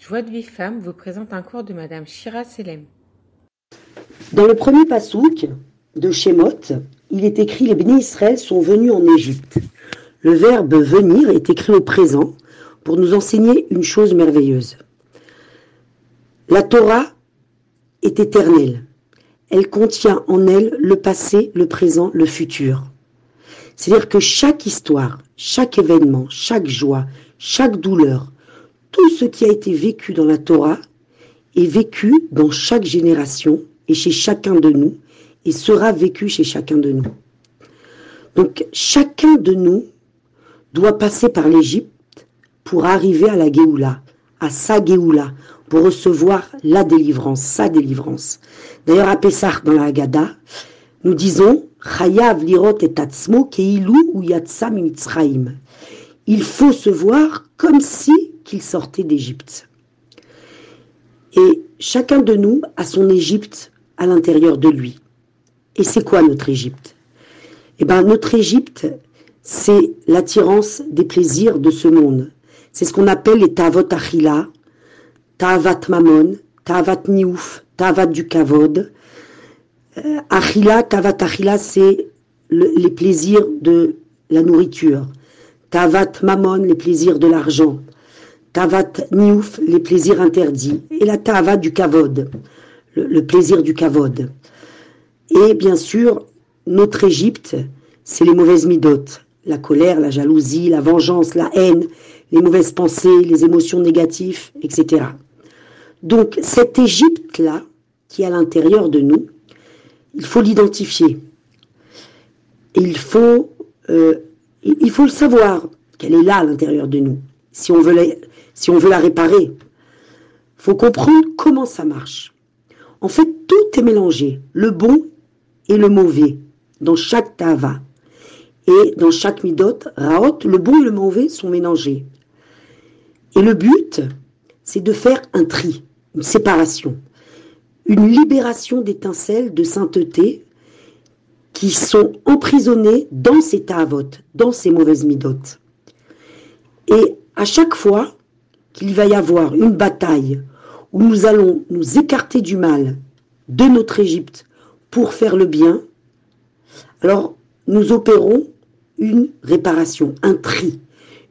Joie de vie femme vous présente un cours de Madame Shira Selem. Dans le premier pasouk de Shemot, il est écrit Les bénis Israël sont venus en Égypte. Le verbe venir est écrit au présent pour nous enseigner une chose merveilleuse. La Torah est éternelle. Elle contient en elle le passé, le présent, le futur. C'est-à-dire que chaque histoire, chaque événement, chaque joie, chaque douleur, tout ce qui a été vécu dans la Torah est vécu dans chaque génération et chez chacun de nous et sera vécu chez chacun de nous. Donc chacun de nous doit passer par l'Égypte pour arriver à la Géoula, à sa Géoula, pour recevoir la délivrance, sa délivrance. D'ailleurs, à Pessah, dans la Haggadah, nous disons Chayav lirot et yatsam Il faut se voir comme si qu'il sortait d'Égypte. Et chacun de nous a son Égypte à l'intérieur de lui. Et c'est quoi notre Égypte? Eh bien, notre Égypte, c'est l'attirance des plaisirs de ce monde. C'est ce qu'on appelle les Tavot Achila, Tavat Mamon, Tavat Niouf, Tavat du Kavod. Euh, achila, Tavat Achila, c'est les plaisirs de la nourriture. Tavat Mamon, les plaisirs de l'argent. Tavat Niouf, les plaisirs interdits, et la Tava du Kavod, le, plaisir du Kavod. Et bien sûr, notre Égypte, c'est les mauvaises midotes, la colère, la jalousie, la vengeance, la haine, les mauvaises pensées, les émotions négatives, etc. Donc cette Égypte-là, qui est à l'intérieur de nous, il faut l'identifier. Il faut, euh, il faut le savoir qu'elle est là à l'intérieur de nous. Si on veut si on veut la réparer. faut comprendre comment ça marche. En fait, tout est mélangé, le bon et le mauvais, dans chaque tava. Et dans chaque midot, raot, le bon et le mauvais sont mélangés. Et le but, c'est de faire un tri, une séparation, une libération d'étincelles de sainteté qui sont emprisonnées dans ces tavot, dans ces mauvaises midotes. Et à chaque fois, qu'il va y avoir une bataille où nous allons nous écarter du mal de notre Égypte pour faire le bien, alors nous opérons une réparation, un tri,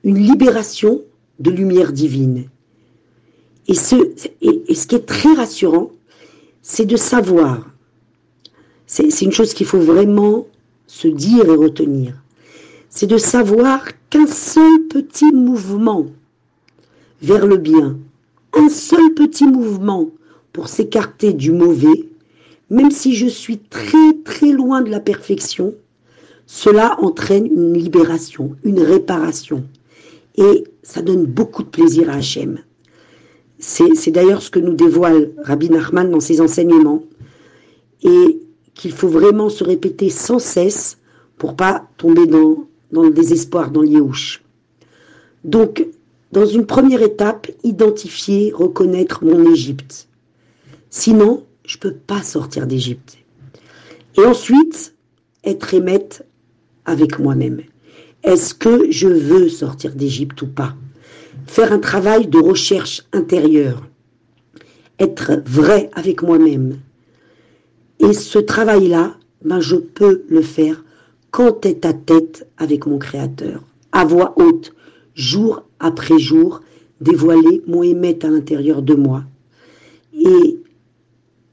une libération de lumière divine. Et ce, et, ce qui est très rassurant, c'est de savoir, c'est une chose qu'il faut vraiment se dire et retenir, c'est de savoir qu'un seul petit mouvement vers le bien, un seul petit mouvement pour s'écarter du mauvais, même si je suis très très loin de la perfection, cela entraîne une libération, une réparation. Et ça donne beaucoup de plaisir à Hachem. C'est d'ailleurs ce que nous dévoile Rabbi Nachman dans ses enseignements. Et qu'il faut vraiment se répéter sans cesse pour pas tomber dans, dans le désespoir, dans l'yéhouch. Donc, dans une première étape, identifier, reconnaître mon Égypte. Sinon, je ne peux pas sortir d'Égypte. Et ensuite, être émette avec moi-même. Est-ce que je veux sortir d'Égypte ou pas? Faire un travail de recherche intérieure. Être vrai avec moi-même. Et ce travail-là, ben, je peux le faire quand tête à tête avec mon Créateur, à voix haute, jour après jour, dévoiler mon émet à l'intérieur de moi et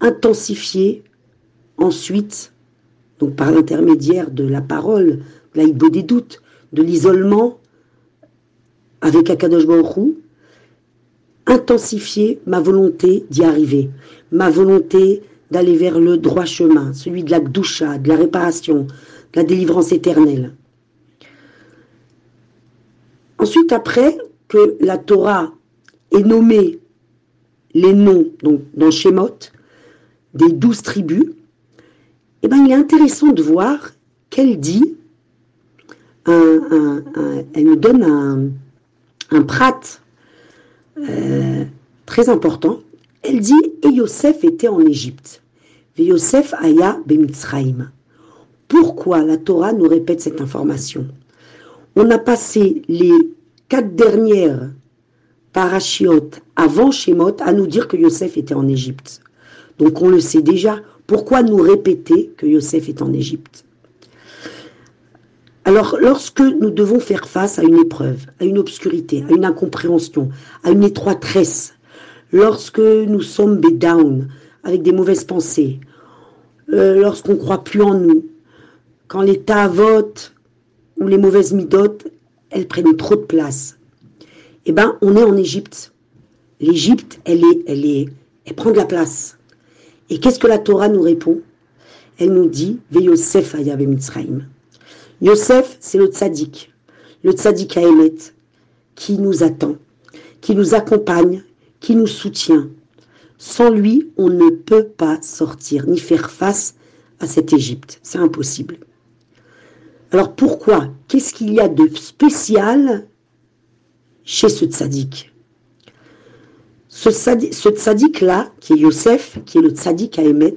intensifier ensuite, donc par l'intermédiaire de la parole, de des doutes, de l'isolement avec Akadosh Baruch intensifier ma volonté d'y arriver, ma volonté d'aller vers le droit chemin, celui de la gdoucha, de la réparation, de la délivrance éternelle. Ensuite, après que la Torah ait nommé les noms, donc dans Shemot, des douze tribus, eh ben, il est intéressant de voir qu'elle dit, elle nous donne un, prat euh, très important. Elle dit Et Yosef était en Égypte. Yosef aya bemitzraim. Pourquoi la Torah nous répète cette information? On a passé les quatre dernières parashiot avant Shemot à nous dire que Yosef était en Égypte. Donc on le sait déjà. Pourquoi nous répéter que Yosef est en Égypte? Alors lorsque nous devons faire face à une épreuve, à une obscurité, à une incompréhension, à une étroitesse, lorsque nous sommes down, avec des mauvaises pensées, euh, lorsqu'on croit plus en nous, quand l'état vote ou les mauvaises midotes, elles prennent trop de place, eh ben, on est en Égypte. L'Égypte, elle est, elle est, elle prend de la place. Et qu'est-ce que la Torah nous répond? Elle nous dit, Ve Yosef Ayav Mitzrayim. Yosef, c'est le tzaddik, le tzaddik Aemet, qui nous attend, qui nous accompagne, qui nous soutient. Sans lui, on ne peut pas sortir ni faire face à cette Égypte. C'est impossible. Alors pourquoi? Qu'est-ce qu'il y a de spécial chez ce tzaddik? Ce, tzaddik-là, qui est Yosef, qui est le tzaddik à Emet,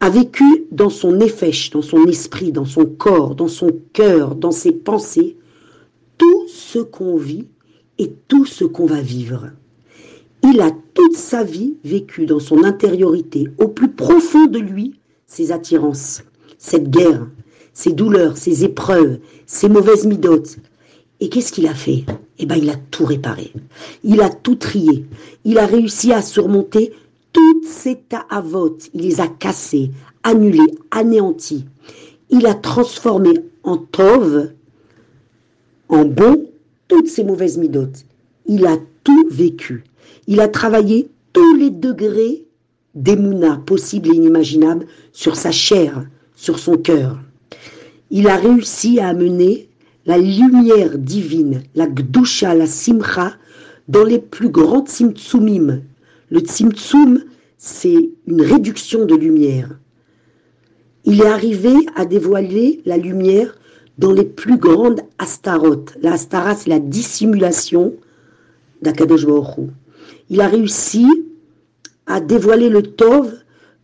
a vécu dans son effèche, dans son esprit, dans son corps, dans son cœur, dans ses pensées, tout ce qu'on vit et tout ce qu'on va vivre. Il a toute sa vie vécu dans son intériorité, au plus profond de lui, ses attirances, cette guerre, ses douleurs, ses épreuves, ses mauvaises midotes. Et qu'est-ce qu'il a fait? Eh bien, il a tout réparé. Il a tout trié. Il a réussi à surmonter toutes ces ta'avotes. Il les a cassés, annulés, anéantis. Il a transformé en tov, en bon, toutes ces mauvaises midotes. Il a tout vécu. Il a travaillé tous les degrés d'émouna possibles et inimaginables sur sa chair, sur son cœur il a réussi à amener la lumière divine, la gdusha, la simcha, dans les plus grands tzimtzumim. Le tzimtzum, c'est une réduction de lumière. Il est arrivé à dévoiler la lumière dans les plus grandes astarot. La astara, c'est la dissimulation d'Akadosh Il a réussi à dévoiler le tov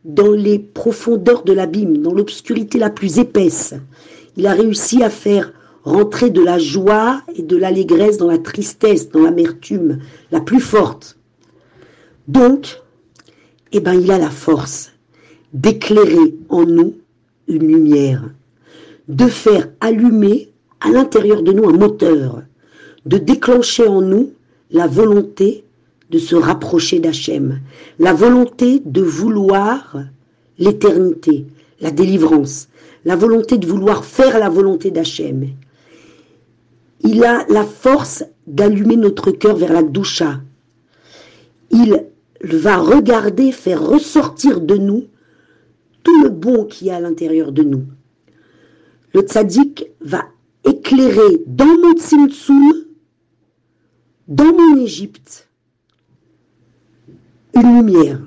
dans les profondeurs de l'abîme, dans l'obscurité la plus épaisse. Il a réussi à faire rentrer de la joie et de l'allégresse dans la tristesse, dans l'amertume la plus forte. Donc, eh ben, il a la force d'éclairer en nous une lumière, de faire allumer à l'intérieur de nous un moteur, de déclencher en nous la volonté de se rapprocher d'Hachem, la volonté de vouloir l'éternité, la délivrance, la volonté de vouloir faire la volonté d'Hachem. Il a la force d'allumer notre cœur vers la doucha. Il va regarder, faire ressortir de nous tout le bon qui a à l'intérieur de nous. Le tzaddik va éclairer dans mon tzimtzum, dans mon Égypte, une lumière.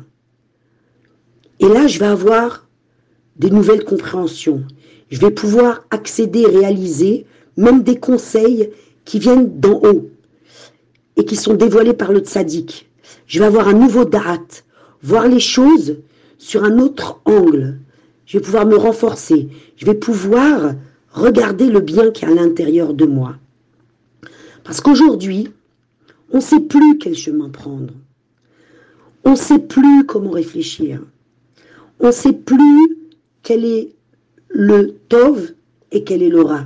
Et là, je vais avoir des nouvelles compréhensions. Je vais pouvoir accéder, réaliser même des conseils qui viennent d'en haut et qui sont dévoilés par le tzaddik. Je vais avoir un nouveau da'at, voir les choses sur un autre angle. Je vais pouvoir me renforcer. Je vais pouvoir regarder le bien qui est à l'intérieur de moi. Parce qu'aujourd'hui, on ne sait plus quel chemin prendre. On ne sait plus comment réfléchir. On ne sait plus quel est le Tov et quel est le Ra.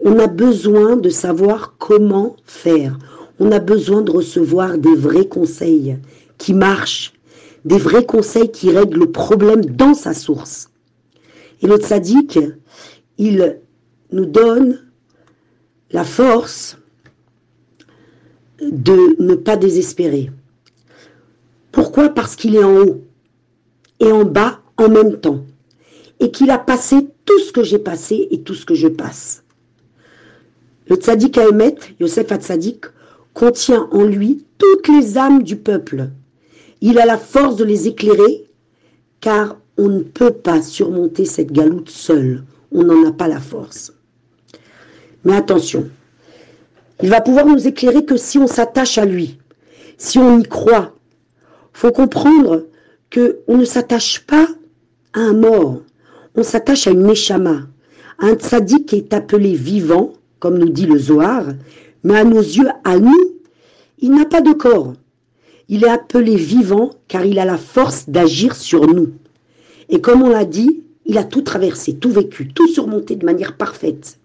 On a besoin de savoir comment faire. On a besoin de recevoir des vrais conseils qui marchent, des vrais conseils qui règlent le problème dans sa source. Et le tzaddik, il nous donne la force de ne pas désespérer. Pourquoi? Parce qu'il est en haut et en bas en même temps et qu'il a passé tout ce que j'ai passé et tout ce que je passe. Le tzaddik Ahemet, Yosef Hatzadik, contient en lui toutes les âmes du peuple. Il a la force de les éclairer, car on ne peut pas surmonter cette galoute seul. On n'en a pas la force. Mais attention, il va pouvoir nous éclairer que si on s'attache à lui, si on y croit. faut comprendre que on ne s'attache pas à un mort s'attache à une neshama, un tzaddik qui est appelé vivant, comme nous dit le Zohar, mais à nos yeux, à nous, il n'a pas de corps. Il est appelé vivant car il a la force d'agir sur nous. Et comme on l'a dit, il a tout traversé, tout vécu, tout surmonté de manière parfaite.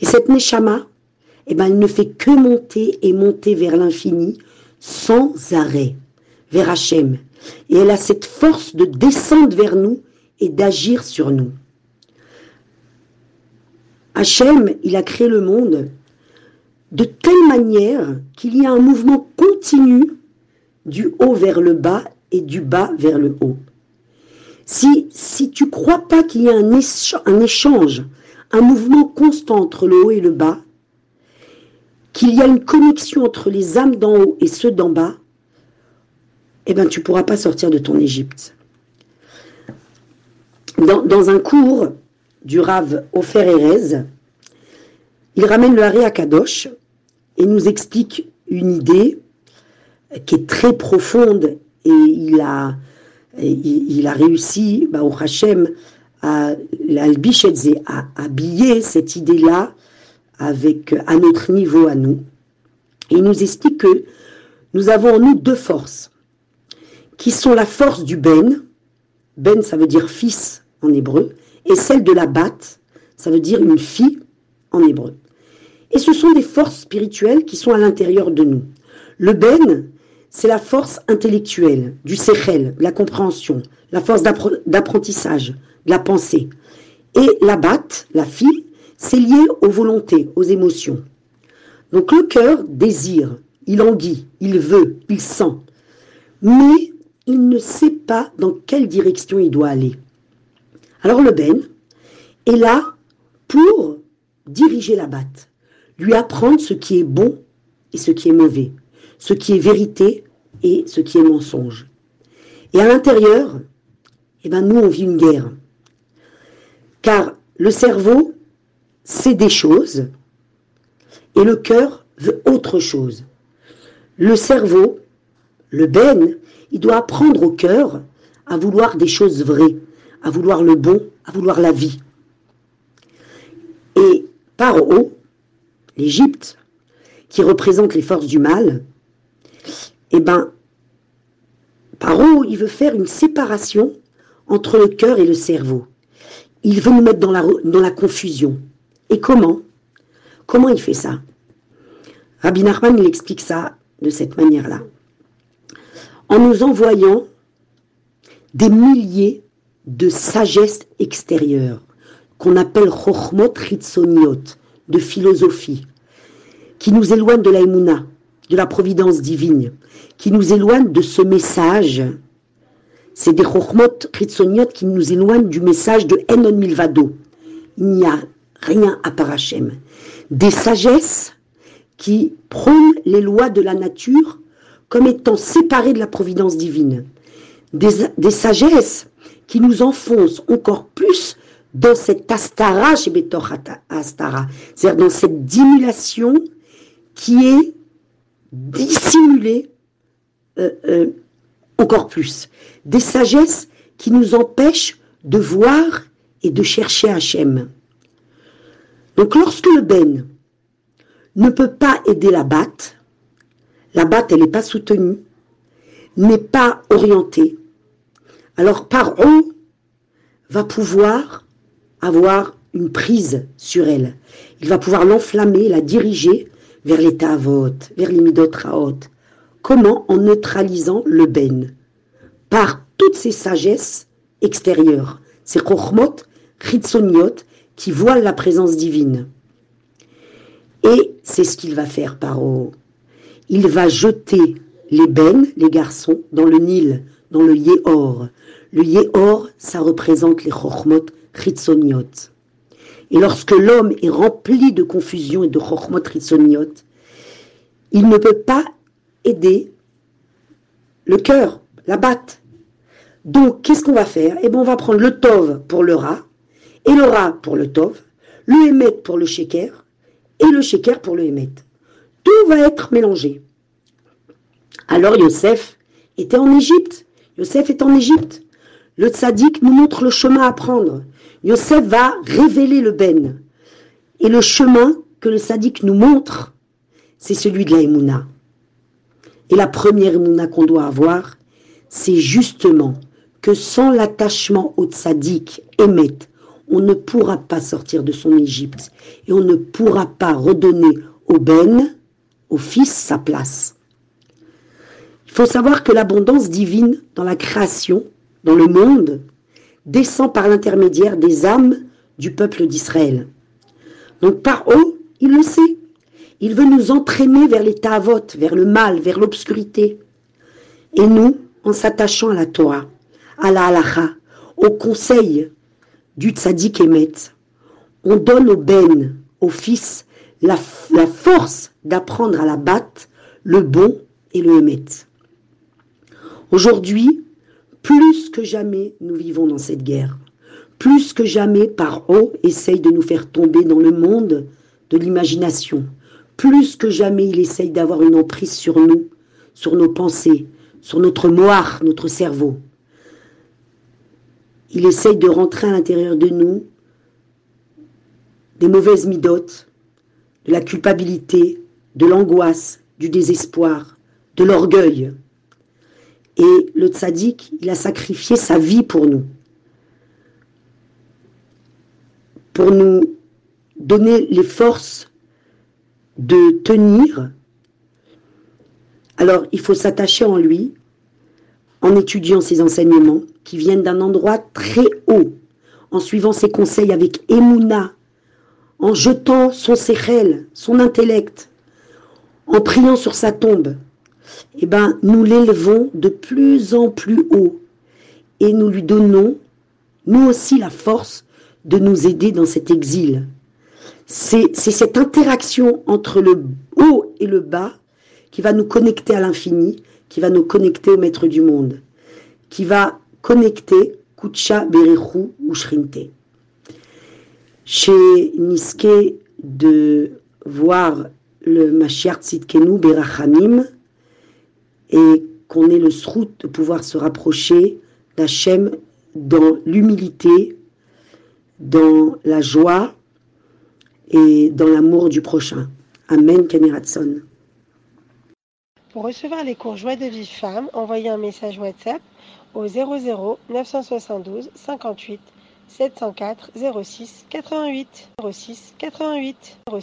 Et cette Neshama, eh ben, elle ne fait que monter et monter vers l'infini sans arrêt, vers Hachem. Et elle a cette force de descendre vers nous et d'agir sur nous. Hachem, il a créé le monde de telle manière qu'il y a un mouvement continu du haut vers le bas et du bas vers le haut. Si, si tu crois pas qu'il y a un, échange, un mouvement constant entre le haut et le bas, qu'il y a une connexion entre les âmes d'en haut et ceux d'en bas, eh bien, tu ne pourras pas sortir de ton Égypte. Dans, un cours du Rav Ofer Erez, il ramène le Haré à Kadosh et nous explique une idée qui est très profonde et il a, il, a réussi, bah, au Hachem, à, à habiller cette idée-là avec à notre niveau à nous. Et il nous explique que nous avons en nous deux forces, qui sont la force du Ben, Ben ça veut dire fils en hébreu, et celle de la Bat, ça veut dire une fille en hébreu. Et ce sont des forces spirituelles qui sont à l'intérieur de nous. Le Ben, c'est la force intellectuelle, du sechel, de la compréhension, la force d'apprentissage, de la pensée. Et la Bat, la fille, c'est lié aux volontés, aux émotions. Donc le cœur désire, il enguit, il veut, il sent, mais il ne sait pas dans quelle direction il doit aller. Alors le Ben est là pour diriger la batte, lui apprendre ce qui est bon et ce qui est mauvais, ce qui est vérité et ce qui est mensonge. Et à l'intérieur, eh ben nous on vit une guerre. Car le cerveau c'est des choses et le cœur veut autre chose. Le cerveau, le ben, il doit apprendre au cœur à vouloir des choses vraies, à vouloir le bon, à vouloir la vie. Et par haut, l'Égypte, qui représente les forces du mal, eh ben, par haut, il veut faire une séparation entre le cœur et le cerveau. Il veut nous mettre dans la, dans la confusion. Et comment? Comment il fait ça? Rabbi Nachman, il explique ça de cette manière-là. En nous envoyant des milliers de sagesses extérieures, qu'on appelle chochmot ritzoniot, de philosophie, qui nous éloignent de la de la providence divine, qui nous éloignent de ce message. C'est des chochmot ritzoniot qui nous éloignent du message de Enon Milvado. Il n'y a rien à part Hachem. Des sagesses qui prônent les lois de la nature comme étant séparées de la providence divine. Des, des sagesses qui nous enfoncent encore plus dans cette astara Astara, c'est-à-dire dans cette dimulation qui est dissimulée euh, euh, encore plus. Des sagesses qui nous empêchent de voir et de chercher Hachem. Donc lorsque le Ben ne peut pas aider la batte, la batte elle n'est pas soutenue, n'est pas orientée, alors par va pouvoir avoir une prise sur elle. Il va pouvoir l'enflammer, la diriger vers l'état avot, vers les Comment En neutralisant le ben. Par toutes ces sagesses extérieures, ces chokhmot, chitsoniot, qui voit la présence divine. Et c'est ce qu'il va faire, Paro. Il va jeter les bennes, les garçons, dans le Nil, dans le Yéhor. Le Yéhor, ça représente les Chochmot Chitsoniot. Et lorsque l'homme est rempli de confusion et de Chochmot Chitsoniot, il ne peut pas aider le cœur, la batte. Donc, qu'est-ce qu'on va faire? Eh bien, on va prendre le Tov pour le rat, et le rat pour le tov, le hémet pour le sheker, et le sheker pour le hémet. Tout va être mélangé. Alors Yosef était en Égypte. Yosef est en Égypte. Le tzaddik nous montre le chemin à prendre. Yosef va révéler le ben. Et le chemin que le tzaddik nous montre, c'est celui de la Et la première mouna qu'on doit avoir, c'est justement que sans l'attachement au tzaddik, Emet, on ne pourra pas sortir de son Égypte et on ne pourra pas redonner au Ben, au Fils, sa place. Il faut savoir que l'abondance divine dans la création, dans le monde, descend par l'intermédiaire des âmes du peuple d'Israël. Donc par haut, il le sait. Il veut nous entraîner vers les tavotes, vers le mal, vers l'obscurité. Et nous, en s'attachant à la Torah, à la halacha, au conseil du tzaddik Emet, on donne au Ben, au fils, la, la force d'apprendre à la batte le bon et le Emet. Aujourd'hui, plus que jamais, nous vivons dans cette guerre. Plus que jamais, par haut, essaye de nous faire tomber dans le monde de l'imagination. Plus que jamais, il essaye d'avoir une emprise sur nous, sur nos pensées, sur notre moire, notre cerveau. Il essaye de rentrer à l'intérieur de nous des mauvaises midotes, de la culpabilité, de l'angoisse, du désespoir, de l'orgueil. Et le tzaddik, il a sacrifié sa vie pour nous. Pour nous donner les forces de tenir. Alors, il faut s'attacher en lui en étudiant ses enseignements qui viennent d'un endroit très haut, en suivant ses conseils avec émouna, en jetant son sérel, son intellect, en priant sur sa tombe, eh ben, nous l'élevons de plus en plus haut et nous lui donnons, nous aussi, la force de nous aider dans cet exil. C'est cette interaction entre le haut et le bas qui va nous connecter à l'infini, qui va nous connecter au maître du monde, qui va connecter Kucha, Berechu ou Shrinte. Chez Niske de voir le Mashiach Tzidkenu Berachamim et qu'on ait le srout de pouvoir se rapprocher d'Hachem dans l'humilité, dans la joie et dans l'amour du prochain. Amen, Kaniratson. Pour recevoir les cours Joie de vie femme, envoyez un message WhatsApp au 00 972 58 704 06 88 06 88 06